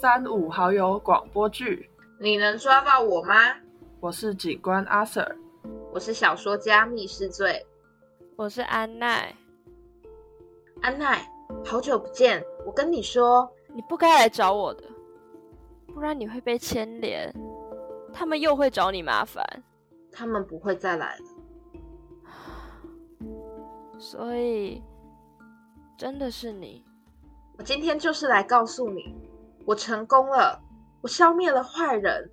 三五好友广播剧。你能抓到我吗？我是警官阿 Sir，我是小说家密室罪。我是安奈。安奈，好久不见。我跟你说，你不该来找我的，不然你会被牵连，他们又会找你麻烦。他们不会再来了。所以，真的是你。我今天就是来告诉你，我成功了，我消灭了坏人，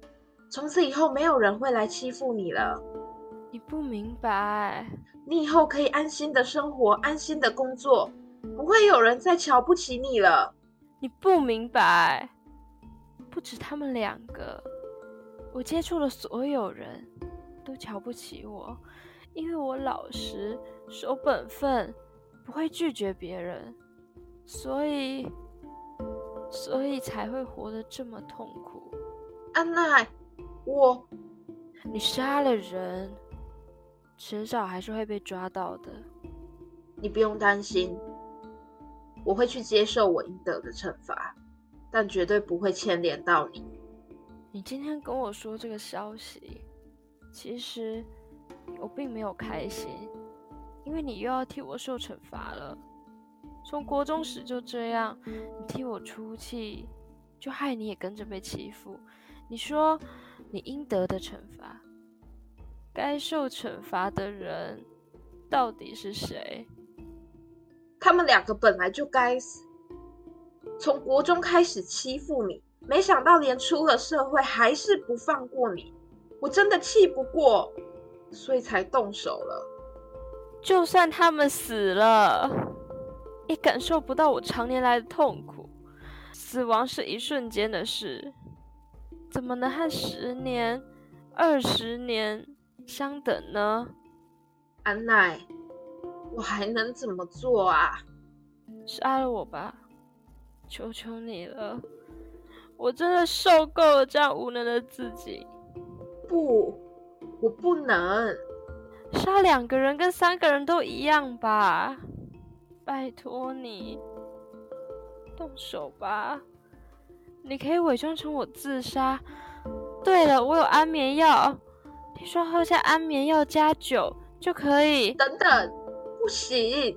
从此以后没有人会来欺负你了。你不明白，你以后可以安心的生活，安心的工作，不会有人再瞧不起你了。你不明白，不止他们两个，我接触的所有人都瞧不起我，因为我老实、守本分，不会拒绝别人。所以，所以才会活得这么痛苦。安奈，我，你杀了人，迟早还是会被抓到的。你不用担心，我会去接受我应得的惩罚，但绝对不会牵连到你。你今天跟我说这个消息，其实我并没有开心，因为你又要替我受惩罚了。从国中时就这样，你替我出气，就害你也跟着被欺负。你说你应得的惩罚，该受惩罚的人到底是谁？他们两个本来就该死。从国中开始欺负你，没想到连出了社会还是不放过你，我真的气不过，所以才动手了。就算他们死了。也感受不到我常年来的痛苦。死亡是一瞬间的事，怎么能和十年、二十年相等呢？安奈，我还能怎么做啊？杀了我吧，求求你了！我真的受够了这样无能的自己。不，我不能杀两个人，跟三个人都一样吧。拜托你动手吧！你可以伪装成我自杀。对了，我有安眠药，听说喝下安眠药加酒就可以。等等，不行！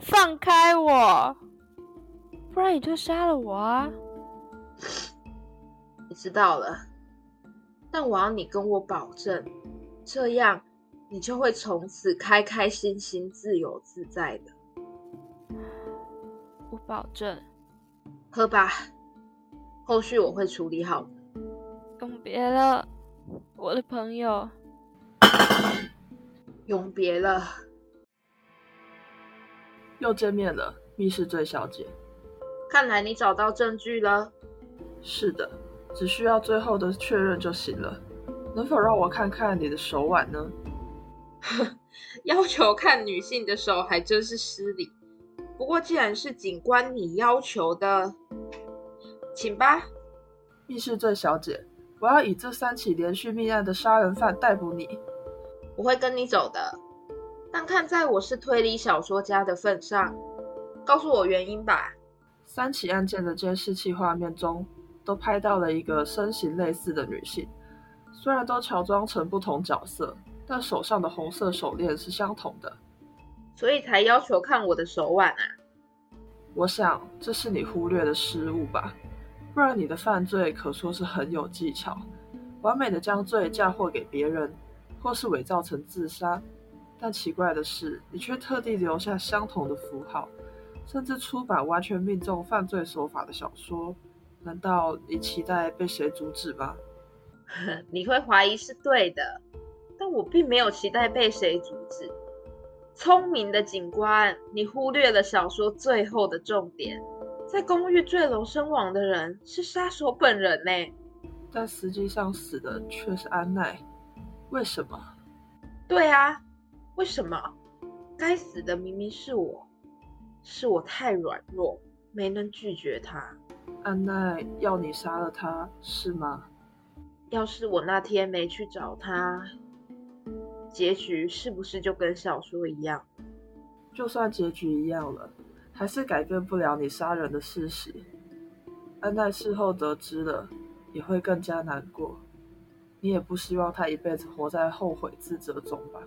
放开我，不然你就杀了我啊！你知道了，但我要你跟我保证，这样你就会从此开开心心、自由自在的。我保证，喝吧，后续我会处理好的。永别了，我的朋友。永别了，又见面了，密室醉小姐。看来你找到证据了。是的，只需要最后的确认就行了。能否让我看看你的手腕呢？要求看女性的手还真是失礼。不过，既然是警官你要求的，请吧。密室镇小姐，我要以这三起连续命案的杀人犯逮捕你。我会跟你走的，但看在我是推理小说家的份上，告诉我原因吧。三起案件的监视器画面中，都拍到了一个身形类似的女性，虽然都乔装成不同角色，但手上的红色手链是相同的。所以才要求看我的手腕啊！我想这是你忽略的失误吧，不然你的犯罪可说是很有技巧，完美的将罪嫁祸给别人，或是伪造成自杀。但奇怪的是，你却特地留下相同的符号，甚至出版完全命中犯罪手法的小说。难道你期待被谁阻止吗？你会怀疑是对的，但我并没有期待被谁阻止。聪明的警官，你忽略了小说最后的重点，在公寓坠楼身亡的人是杀手本人呢，但实际上死的却是安奈，为什么？对啊，为什么？该死的明明是我，是我太软弱，没能拒绝他。安奈要你杀了他，是吗？要是我那天没去找他。结局是不是就跟小说一样？就算结局一样了，还是改变不了你杀人的事实。安奈事后得知了，也会更加难过。你也不希望他一辈子活在后悔自责中吧？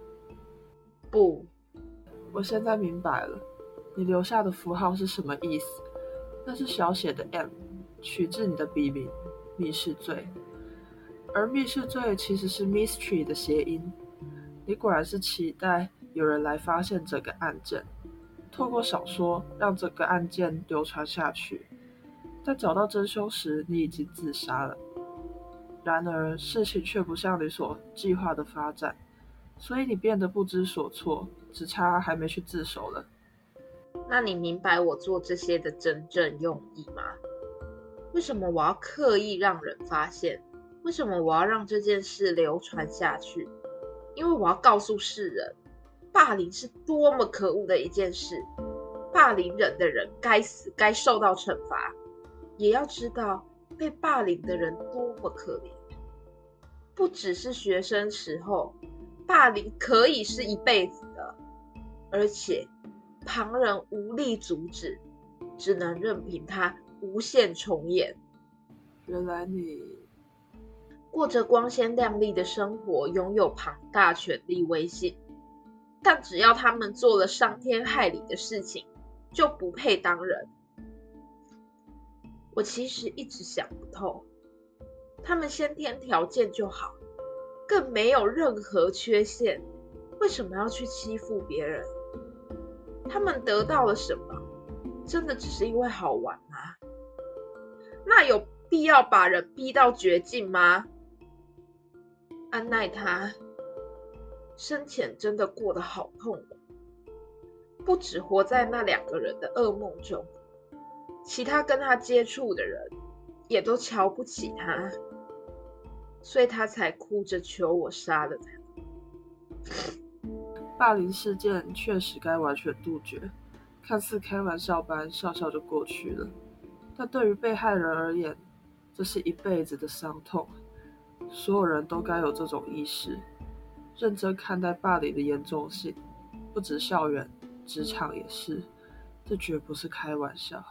不，我现在明白了，你留下的符号是什么意思？那是小写的 M，取自你的笔名“密室罪”，而“密室罪”其实是 “mystery” 的谐音。你果然是期待有人来发现这个案件，透过小说让这个案件流传下去。在找到真凶时，你已经自杀了。然而，事情却不像你所计划的发展，所以你变得不知所措，只差还没去自首了。那你明白我做这些的真正用意吗？为什么我要刻意让人发现？为什么我要让这件事流传下去？因为我要告诉世人，霸凌是多么可恶的一件事，霸凌人的人该死，该受到惩罚。也要知道。被霸凌的人多么可怜，不只是学生时候，霸凌可以是一辈子的，而且旁人无力阻止，只能任凭它无限重演。原来你过着光鲜亮丽的生活，拥有庞大权力威信，但只要他们做了伤天害理的事情，就不配当人。我其实一直想不透，他们先天条件就好，更没有任何缺陷，为什么要去欺负别人？他们得到了什么？真的只是因为好玩吗？那有必要把人逼到绝境吗？安奈他生前真的过得好痛苦，不止活在那两个人的噩梦中。其他跟他接触的人也都瞧不起他，所以他才哭着求我杀了他。霸凌事件确实该完全杜绝，看似开玩笑般笑笑就过去了，但对于被害人而言，这是一辈子的伤痛。所有人都该有这种意识，认真看待霸凌的严重性，不止校园，职场也是，这绝不是开玩笑。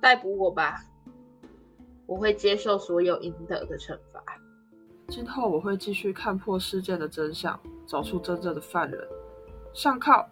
逮捕我吧，我会接受所有应得的惩罚。今后我会继续看破事件的真相，找出真正的犯人。上铐。